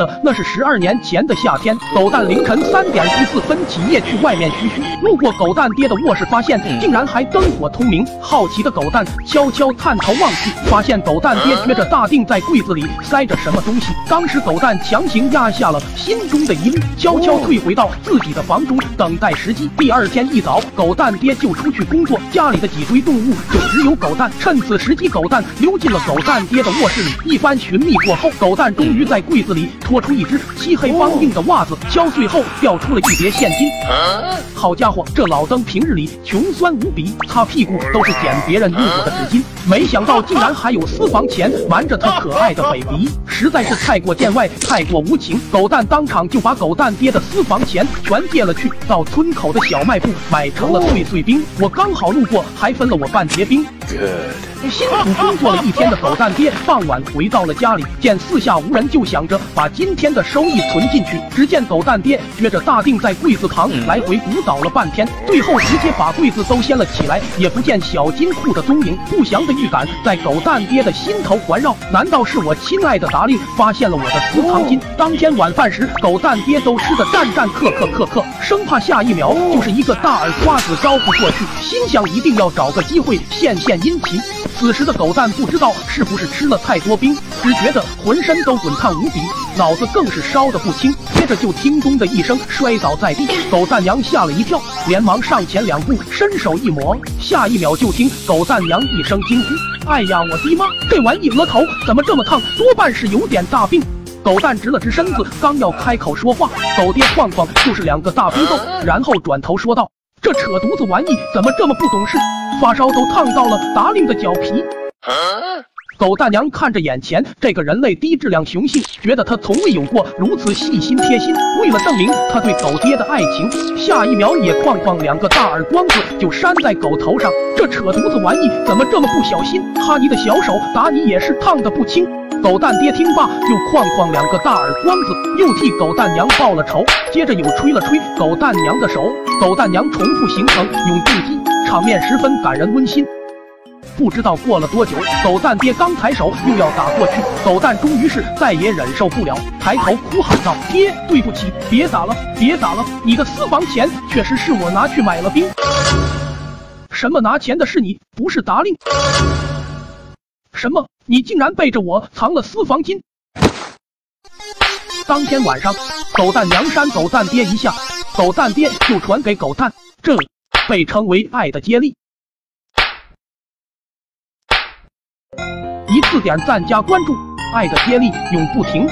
得那是十二年前的夏天，狗蛋凌晨三点十四分起夜去外面嘘嘘，路过狗蛋爹的卧室，发现竟然还灯火通明。好奇的狗蛋悄悄探头望去，发现狗蛋爹撅着大腚在柜子里塞着什么东西。当时狗蛋强行压下了心中的疑虑，悄悄退回到自己的房中等待时机。第二天一早，狗蛋爹就出去工作，家里的几堆动物就只有狗蛋。趁此时机，狗蛋溜进了狗蛋爹的卧室里。一番寻觅过后，狗蛋终于在柜子里拖出一只漆黑梆硬的袜子，敲碎后掉出了一叠现金。好家伙，这老登平日里穷酸无比，擦屁股都是捡别人用过的纸巾，没想到竟然还有私房钱瞒着他可爱的 baby，实在是太过见外，太过无情。狗蛋当场就把狗蛋爹的私房钱全借了去，到村口的小卖部买成了碎碎冰。我刚好路过，还分了我半截冰。辛苦工作了一天的狗蛋爹，傍晚回到了家里，见四下无人，就想着把今天的收益存进去。只见狗蛋爹撅着大腚在柜子旁来回鼓捣了半天，最后直接把柜子都掀了起来，也不见小金库的踪影。不祥的预感在狗蛋爹的心头环绕，难道是我亲爱的达令发现了我的私藏金？当天晚饭时，狗蛋爹都吃的战战克克克克，生怕下一秒就是一个大耳刮子招呼过去，心想一定要找个机会献献殷勤。此时的狗蛋不知道是不是吃了太多冰，只觉得浑身都滚烫无比，脑子更是烧得不轻。接着就听咚的一声摔倒在地，狗蛋娘吓了一跳，连忙上前两步，伸手一抹，下一秒就听狗蛋娘一声惊呼：“哎呀，我的妈！这玩意额头怎么这么烫？多半是有点大病。”狗蛋直了直身子，刚要开口说话，狗爹晃晃就是两个大冰豆，然后转头说道：“这扯犊子玩意怎么这么不懂事？发烧都烫到了达令的脚皮。”狗蛋娘看着眼前这个人类低质量雄性，觉得他从未有过如此细心贴心。为了证明他对狗爹的爱情，下一秒也哐哐两个大耳光子就扇在狗头上。这扯犊子玩意怎么这么不小心？哈尼的小手打你也是烫的不轻。狗蛋爹听罢，又哐哐两个大耳光子，又替狗蛋娘报了仇，接着又吹了吹狗蛋娘的手。狗蛋娘重复行程，永动机，场面十分感人温馨。不知道过了多久，狗蛋爹刚抬手又要打过去，狗蛋终于是再也忍受不了，抬头哭喊道：“爹，对不起，别打了，别打了！你的私房钱确实是我拿去买了冰。”什么拿钱的是你，不是达令？什么？你竟然背着我藏了私房金？当天晚上，狗蛋娘扇狗蛋爹一下，狗蛋爹就传给狗蛋，这被称为爱的接力。一次点赞加关注，爱的接力永不停。